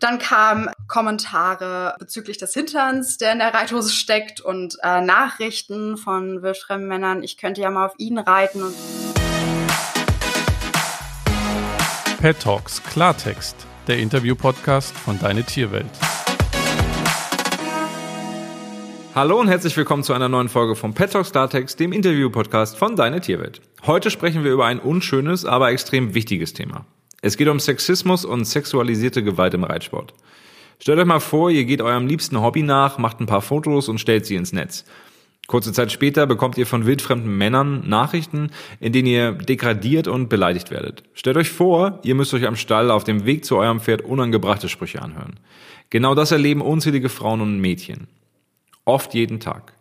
Dann kamen Kommentare bezüglich des Hinterns, der in der Reithose steckt und äh, Nachrichten von wildfremden Männern, ich könnte ja mal auf ihn reiten. Und Pet Talks Klartext, der Interview-Podcast von Deine Tierwelt. Hallo und herzlich willkommen zu einer neuen Folge vom Pet Talks Klartext, dem Interview-Podcast von Deine Tierwelt. Heute sprechen wir über ein unschönes, aber extrem wichtiges Thema. Es geht um Sexismus und sexualisierte Gewalt im Reitsport. Stellt euch mal vor, ihr geht eurem liebsten Hobby nach, macht ein paar Fotos und stellt sie ins Netz. Kurze Zeit später bekommt ihr von wildfremden Männern Nachrichten, in denen ihr degradiert und beleidigt werdet. Stellt euch vor, ihr müsst euch am Stall auf dem Weg zu eurem Pferd unangebrachte Sprüche anhören. Genau das erleben unzählige Frauen und Mädchen. Oft jeden Tag.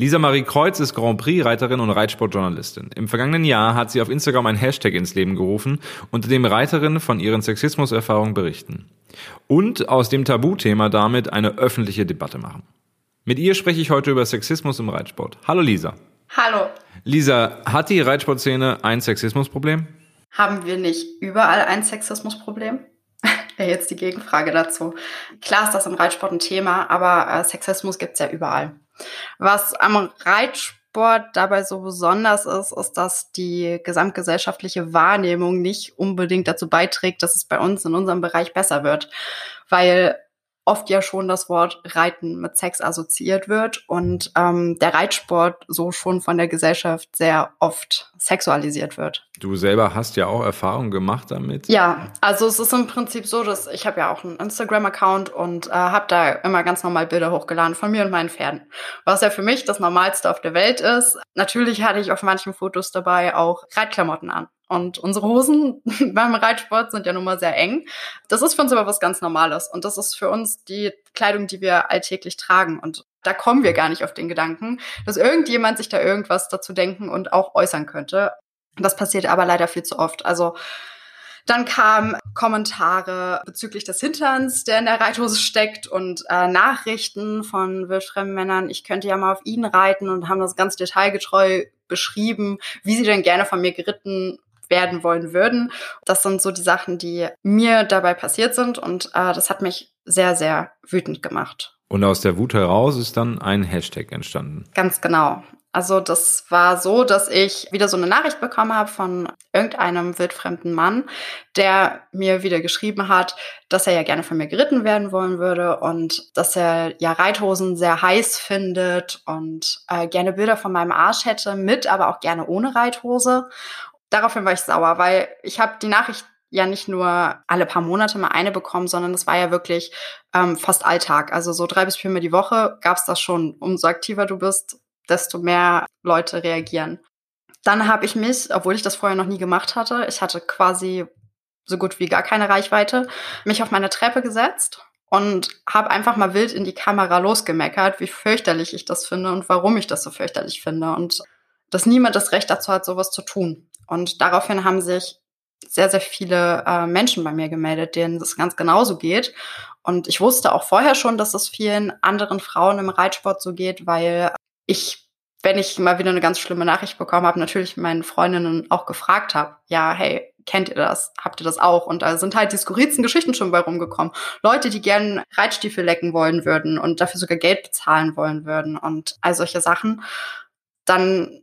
Lisa Marie Kreuz ist Grand Prix-Reiterin und Reitsportjournalistin. Im vergangenen Jahr hat sie auf Instagram ein Hashtag ins Leben gerufen, unter dem Reiterinnen von ihren Sexismuserfahrungen berichten. Und aus dem Tabuthema damit eine öffentliche Debatte machen. Mit ihr spreche ich heute über Sexismus im Reitsport. Hallo Lisa. Hallo. Lisa, hat die Reitsportszene ein Sexismusproblem? Haben wir nicht überall ein Sexismusproblem? Jetzt die Gegenfrage dazu. Klar ist das im Reitsport ein Thema, aber äh, Sexismus gibt's ja überall. Was am Reitsport dabei so besonders ist, ist, dass die gesamtgesellschaftliche Wahrnehmung nicht unbedingt dazu beiträgt, dass es bei uns in unserem Bereich besser wird. Weil oft ja schon das Wort Reiten mit Sex assoziiert wird und ähm, der Reitsport so schon von der Gesellschaft sehr oft sexualisiert wird. Du selber hast ja auch Erfahrungen gemacht damit. Ja, also es ist im Prinzip so, dass ich habe ja auch einen Instagram-Account und äh, habe da immer ganz normal Bilder hochgeladen von mir und meinen Pferden. Was ja für mich das Normalste auf der Welt ist. Natürlich hatte ich auf manchen Fotos dabei auch Reitklamotten an. Und unsere Hosen beim Reitsport sind ja nun mal sehr eng. Das ist für uns aber was ganz Normales. Und das ist für uns die Kleidung, die wir alltäglich tragen. Und da kommen wir gar nicht auf den Gedanken, dass irgendjemand sich da irgendwas dazu denken und auch äußern könnte. Das passiert aber leider viel zu oft. Also dann kamen Kommentare bezüglich des Hinterns, der in der Reithose steckt und äh, Nachrichten von wildfremden Männern, ich könnte ja mal auf ihn reiten und haben das ganz detailgetreu beschrieben, wie sie denn gerne von mir geritten werden wollen würden. Das sind so die Sachen, die mir dabei passiert sind und äh, das hat mich sehr, sehr wütend gemacht. Und aus der Wut heraus ist dann ein Hashtag entstanden. Ganz genau. Also das war so, dass ich wieder so eine Nachricht bekommen habe von irgendeinem wildfremden Mann, der mir wieder geschrieben hat, dass er ja gerne von mir geritten werden wollen würde und dass er ja Reithosen sehr heiß findet und äh, gerne Bilder von meinem Arsch hätte, mit, aber auch gerne ohne Reithose daraufhin war ich sauer, weil ich habe die Nachricht ja nicht nur alle paar Monate mal eine bekommen, sondern es war ja wirklich ähm, fast Alltag. Also so drei bis viermal die Woche gab's das schon. Umso aktiver du bist, desto mehr Leute reagieren. Dann habe ich mich, obwohl ich das vorher noch nie gemacht hatte, ich hatte quasi so gut wie gar keine Reichweite, mich auf meine Treppe gesetzt und habe einfach mal wild in die Kamera losgemeckert, wie fürchterlich ich das finde und warum ich das so fürchterlich finde und dass niemand das Recht dazu hat, sowas zu tun. Und daraufhin haben sich sehr, sehr viele äh, Menschen bei mir gemeldet, denen das ganz genauso geht. Und ich wusste auch vorher schon, dass es vielen anderen Frauen im Reitsport so geht, weil ich, wenn ich mal wieder eine ganz schlimme Nachricht bekommen habe, natürlich meinen Freundinnen auch gefragt habe, ja, hey, kennt ihr das? Habt ihr das auch? Und da sind halt die skurrilsten Geschichten schon bei rumgekommen. Leute, die gern Reitstiefel lecken wollen würden und dafür sogar Geld bezahlen wollen würden und all solche Sachen. Dann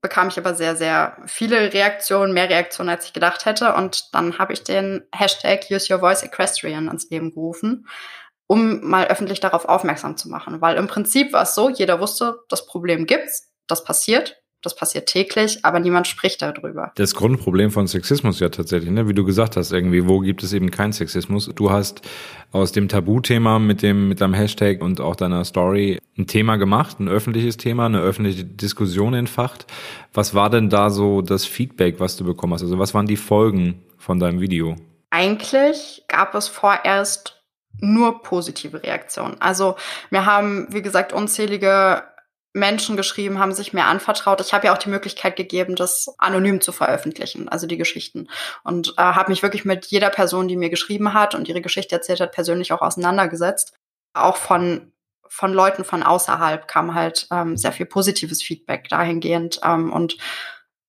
bekam ich aber sehr, sehr viele Reaktionen, mehr Reaktionen, als ich gedacht hätte. Und dann habe ich den Hashtag Use Your Voice Equestrian ins Leben gerufen, um mal öffentlich darauf aufmerksam zu machen. Weil im Prinzip war es so, jeder wusste, das Problem gibt's, das passiert. Das passiert täglich, aber niemand spricht darüber. Das Grundproblem von Sexismus ja tatsächlich, ne? wie du gesagt hast, irgendwie, wo gibt es eben keinen Sexismus? Du hast aus dem Tabuthema mit dem, mit deinem Hashtag und auch deiner Story ein Thema gemacht, ein öffentliches Thema, eine öffentliche Diskussion entfacht. Was war denn da so das Feedback, was du bekommen hast? Also was waren die Folgen von deinem Video? Eigentlich gab es vorerst nur positive Reaktionen. Also wir haben, wie gesagt, unzählige Menschen geschrieben, haben sich mir anvertraut. Ich habe ja auch die Möglichkeit gegeben, das anonym zu veröffentlichen, also die Geschichten. Und äh, habe mich wirklich mit jeder Person, die mir geschrieben hat und ihre Geschichte erzählt hat, persönlich auch auseinandergesetzt. Auch von von Leuten von außerhalb kam halt ähm, sehr viel positives Feedback dahingehend ähm, und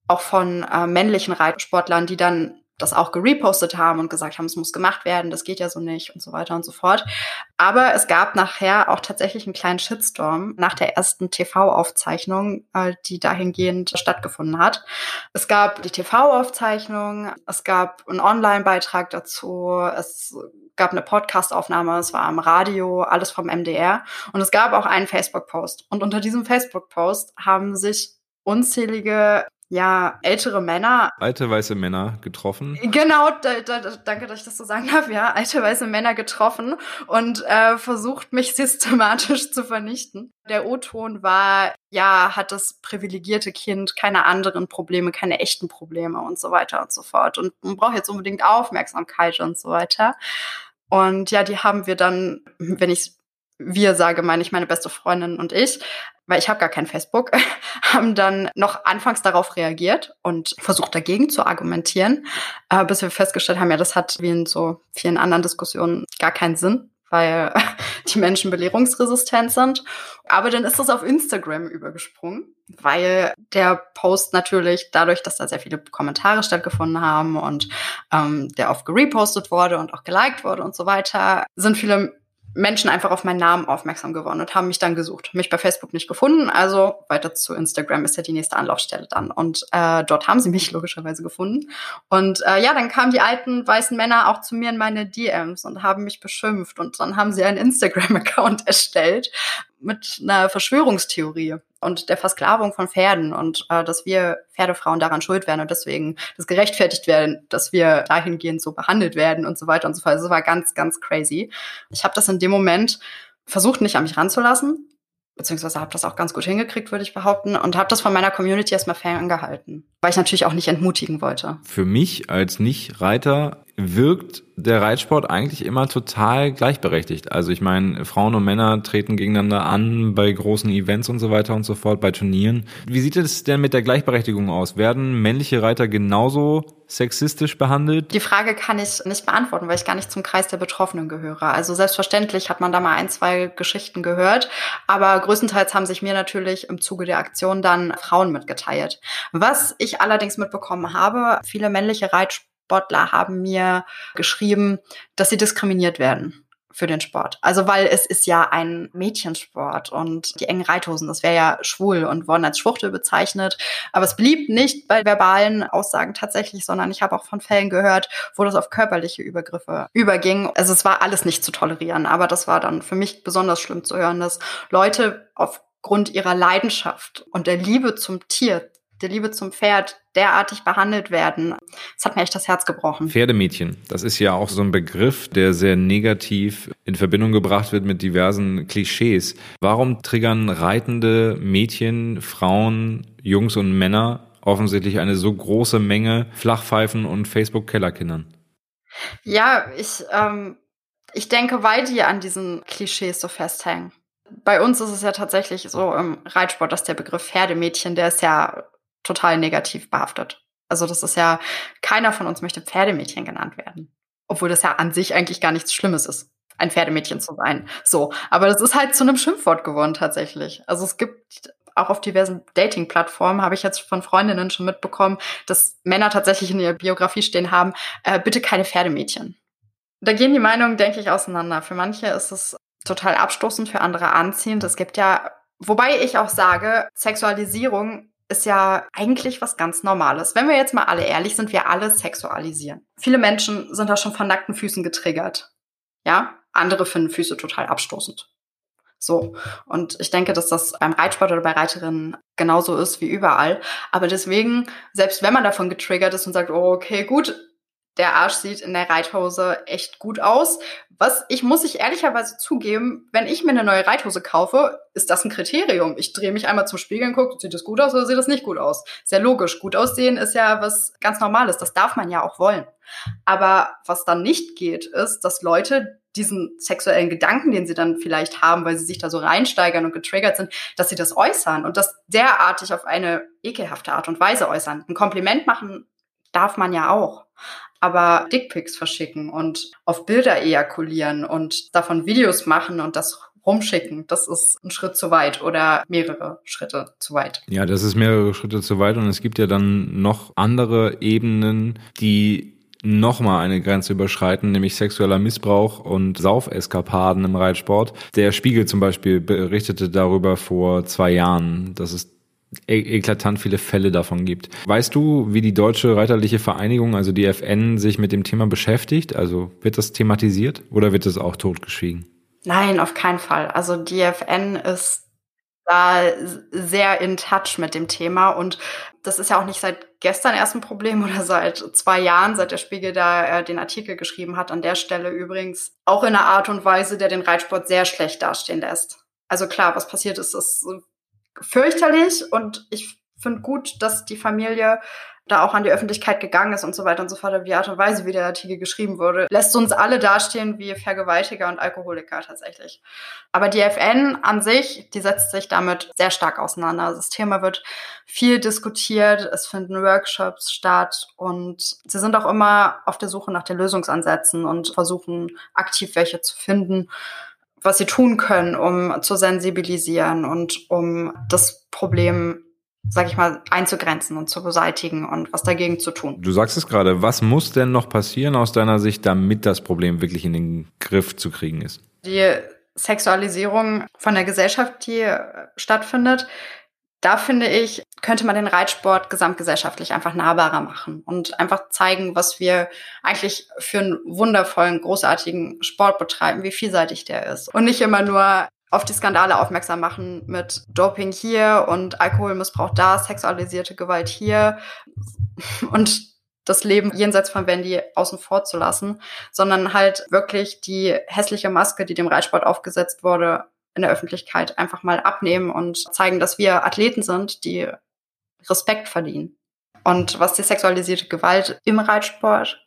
auch von äh, männlichen Reitsportlern, die dann das auch gerepostet haben und gesagt haben, es muss gemacht werden, das geht ja so nicht und so weiter und so fort. Aber es gab nachher auch tatsächlich einen kleinen Shitstorm nach der ersten TV-Aufzeichnung, äh, die dahingehend stattgefunden hat. Es gab die TV-Aufzeichnung, es gab einen Online-Beitrag dazu, es gab eine Podcast-Aufnahme, es war am Radio, alles vom MDR und es gab auch einen Facebook-Post. Und unter diesem Facebook-Post haben sich unzählige ja, ältere Männer. Alte weiße Männer getroffen. Genau, da, da, danke, dass ich das so sagen darf, ja, alte weiße Männer getroffen und äh, versucht, mich systematisch zu vernichten. Der O-Ton war, ja, hat das privilegierte Kind keine anderen Probleme, keine echten Probleme und so weiter und so fort. Und man braucht jetzt unbedingt Aufmerksamkeit und so weiter. Und ja, die haben wir dann, wenn ich wir sage, meine ich meine beste Freundin und ich, weil ich habe gar kein Facebook, haben dann noch anfangs darauf reagiert und versucht dagegen zu argumentieren, äh, bis wir festgestellt haben, ja, das hat wie in so vielen anderen Diskussionen gar keinen Sinn, weil die Menschen belehrungsresistent sind. Aber dann ist das auf Instagram übergesprungen, weil der Post natürlich dadurch, dass da sehr viele Kommentare stattgefunden haben und ähm, der oft gerepostet wurde und auch geliked wurde und so weiter, sind viele Menschen einfach auf meinen Namen aufmerksam geworden und haben mich dann gesucht. Mich bei Facebook nicht gefunden, also weiter zu Instagram ist ja die nächste Anlaufstelle dann. Und äh, dort haben sie mich logischerweise gefunden. Und äh, ja, dann kamen die alten weißen Männer auch zu mir in meine DMs und haben mich beschimpft. Und dann haben sie einen Instagram-Account erstellt mit einer Verschwörungstheorie und der Versklavung von Pferden und äh, dass wir Pferdefrauen daran schuld werden und deswegen das gerechtfertigt werden, dass wir dahingehend so behandelt werden und so weiter und so fort. Also es war ganz, ganz crazy. Ich habe das in dem Moment versucht, nicht an mich ranzulassen, beziehungsweise habe das auch ganz gut hingekriegt, würde ich behaupten, und habe das von meiner Community erstmal ferngehalten, weil ich natürlich auch nicht entmutigen wollte. Für mich als Nicht-Reiter wirkt der Reitsport eigentlich immer total gleichberechtigt. Also ich meine, Frauen und Männer treten gegeneinander an bei großen Events und so weiter und so fort, bei Turnieren. Wie sieht es denn mit der Gleichberechtigung aus? Werden männliche Reiter genauso sexistisch behandelt? Die Frage kann ich nicht beantworten, weil ich gar nicht zum Kreis der Betroffenen gehöre. Also selbstverständlich hat man da mal ein, zwei Geschichten gehört, aber größtenteils haben sich mir natürlich im Zuge der Aktion dann Frauen mitgeteilt. Was ich allerdings mitbekommen habe, viele männliche Reitsportler Sportler haben mir geschrieben, dass sie diskriminiert werden für den Sport. Also weil es ist ja ein Mädchensport und die engen Reithosen, das wäre ja schwul und wurden als Schwuchtel bezeichnet. Aber es blieb nicht bei verbalen Aussagen tatsächlich, sondern ich habe auch von Fällen gehört, wo das auf körperliche Übergriffe überging. Also es war alles nicht zu tolerieren, aber das war dann für mich besonders schlimm zu hören, dass Leute aufgrund ihrer Leidenschaft und der Liebe zum Tier der Liebe zum Pferd derartig behandelt werden. Das hat mir echt das Herz gebrochen. Pferdemädchen, das ist ja auch so ein Begriff, der sehr negativ in Verbindung gebracht wird mit diversen Klischees. Warum triggern reitende Mädchen, Frauen, Jungs und Männer offensichtlich eine so große Menge Flachpfeifen und Facebook-Kellerkindern? Ja, ich, ähm, ich denke, weil die an diesen Klischees so festhängen. Bei uns ist es ja tatsächlich so im Reitsport, dass der Begriff Pferdemädchen, der ist ja total negativ behaftet. Also das ist ja, keiner von uns möchte Pferdemädchen genannt werden. Obwohl das ja an sich eigentlich gar nichts Schlimmes ist, ein Pferdemädchen zu sein. So. Aber das ist halt zu einem Schimpfwort geworden tatsächlich. Also es gibt auch auf diversen Dating-Plattformen habe ich jetzt von Freundinnen schon mitbekommen, dass Männer tatsächlich in ihrer Biografie stehen haben, äh, bitte keine Pferdemädchen. Da gehen die Meinungen, denke ich, auseinander. Für manche ist es total abstoßend, für andere anziehend. Es gibt ja, wobei ich auch sage, Sexualisierung ist ja eigentlich was ganz Normales. Wenn wir jetzt mal alle ehrlich sind, wir alle sexualisieren. Viele Menschen sind da schon von nackten Füßen getriggert. Ja, andere finden Füße total abstoßend. So. Und ich denke, dass das beim Reitsport oder bei Reiterinnen genauso ist wie überall. Aber deswegen, selbst wenn man davon getriggert ist und sagt, oh, okay, gut, der Arsch sieht in der Reithose echt gut aus. Was ich muss ich ehrlicherweise zugeben, wenn ich mir eine neue Reithose kaufe, ist das ein Kriterium. Ich drehe mich einmal zum Spiegel und gucke, sieht das gut aus oder sieht das nicht gut aus? Sehr logisch. Gut aussehen ist ja was ganz Normales. Das darf man ja auch wollen. Aber was dann nicht geht, ist, dass Leute diesen sexuellen Gedanken, den sie dann vielleicht haben, weil sie sich da so reinsteigern und getriggert sind, dass sie das äußern und das derartig auf eine ekelhafte Art und Weise äußern. Ein Kompliment machen darf man ja auch aber Dickpics verschicken und auf Bilder ejakulieren und davon Videos machen und das rumschicken, das ist ein Schritt zu weit oder mehrere Schritte zu weit. Ja, das ist mehrere Schritte zu weit und es gibt ja dann noch andere Ebenen, die nochmal eine Grenze überschreiten, nämlich sexueller Missbrauch und Saufeskapaden im Reitsport. Der Spiegel zum Beispiel berichtete darüber vor zwei Jahren, dass es eklatant viele Fälle davon gibt. Weißt du, wie die Deutsche Reiterliche Vereinigung, also die FN, sich mit dem Thema beschäftigt? Also wird das thematisiert oder wird es auch totgeschwiegen? Nein, auf keinen Fall. Also die FN ist da sehr in touch mit dem Thema und das ist ja auch nicht seit gestern erst ein Problem oder seit zwei Jahren, seit der Spiegel da äh, den Artikel geschrieben hat. An der Stelle übrigens auch in einer Art und Weise, der den Reitsport sehr schlecht dastehen lässt. Also klar, was passiert ist, ist fürchterlich und ich finde gut, dass die Familie da auch an die Öffentlichkeit gegangen ist und so weiter und so fort. Die Art und Weise, wie der Artikel geschrieben wurde, lässt uns alle dastehen wie Vergewaltiger und Alkoholiker tatsächlich. Aber die FN an sich, die setzt sich damit sehr stark auseinander. Also das Thema wird viel diskutiert, es finden Workshops statt und sie sind auch immer auf der Suche nach den Lösungsansätzen und versuchen aktiv welche zu finden was sie tun können, um zu sensibilisieren und um das Problem sag ich mal, einzugrenzen und zu beseitigen und was dagegen zu tun. Du sagst es gerade, was muss denn noch passieren aus deiner Sicht, damit das Problem wirklich in den Griff zu kriegen ist? Die Sexualisierung von der Gesellschaft, die äh, stattfindet, da finde ich, könnte man den Reitsport gesamtgesellschaftlich einfach nahbarer machen und einfach zeigen, was wir eigentlich für einen wundervollen, großartigen Sport betreiben, wie vielseitig der ist. Und nicht immer nur auf die Skandale aufmerksam machen mit Doping hier und Alkoholmissbrauch da, sexualisierte Gewalt hier und das Leben jenseits von Wendy außen vor zu lassen, sondern halt wirklich die hässliche Maske, die dem Reitsport aufgesetzt wurde, in der Öffentlichkeit einfach mal abnehmen und zeigen, dass wir Athleten sind, die Respekt verdienen. Und was die sexualisierte Gewalt im Reitsport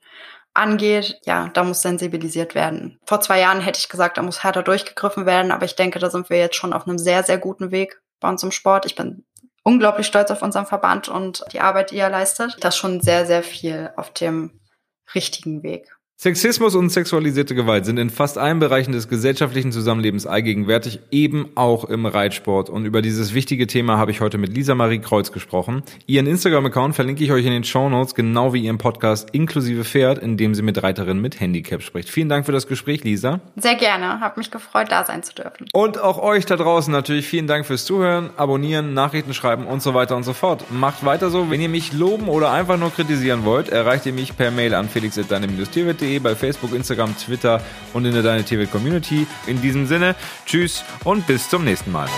angeht, ja, da muss sensibilisiert werden. Vor zwei Jahren hätte ich gesagt, da muss härter durchgegriffen werden, aber ich denke, da sind wir jetzt schon auf einem sehr, sehr guten Weg bei uns im Sport. Ich bin unglaublich stolz auf unseren Verband und die Arbeit, die er leistet. Das ist schon sehr, sehr viel auf dem richtigen Weg. Sexismus und sexualisierte Gewalt sind in fast allen Bereichen des gesellschaftlichen Zusammenlebens allgegenwärtig, eben auch im Reitsport. Und über dieses wichtige Thema habe ich heute mit Lisa Marie Kreuz gesprochen. Ihren Instagram-Account verlinke ich euch in den Show Notes, genau wie ihren Podcast inklusive Pferd, in dem sie mit Reiterinnen mit Handicap spricht. Vielen Dank für das Gespräch, Lisa. Sehr gerne, habe mich gefreut, da sein zu dürfen. Und auch euch da draußen natürlich vielen Dank fürs Zuhören, Abonnieren, Nachrichten schreiben und so weiter und so fort. Macht weiter so. Wenn ihr mich loben oder einfach nur kritisieren wollt, erreicht ihr mich per Mail an felix.deine-tierwelt.de bei Facebook, Instagram, Twitter und in der Deine TV Community. In diesem Sinne, tschüss und bis zum nächsten Mal.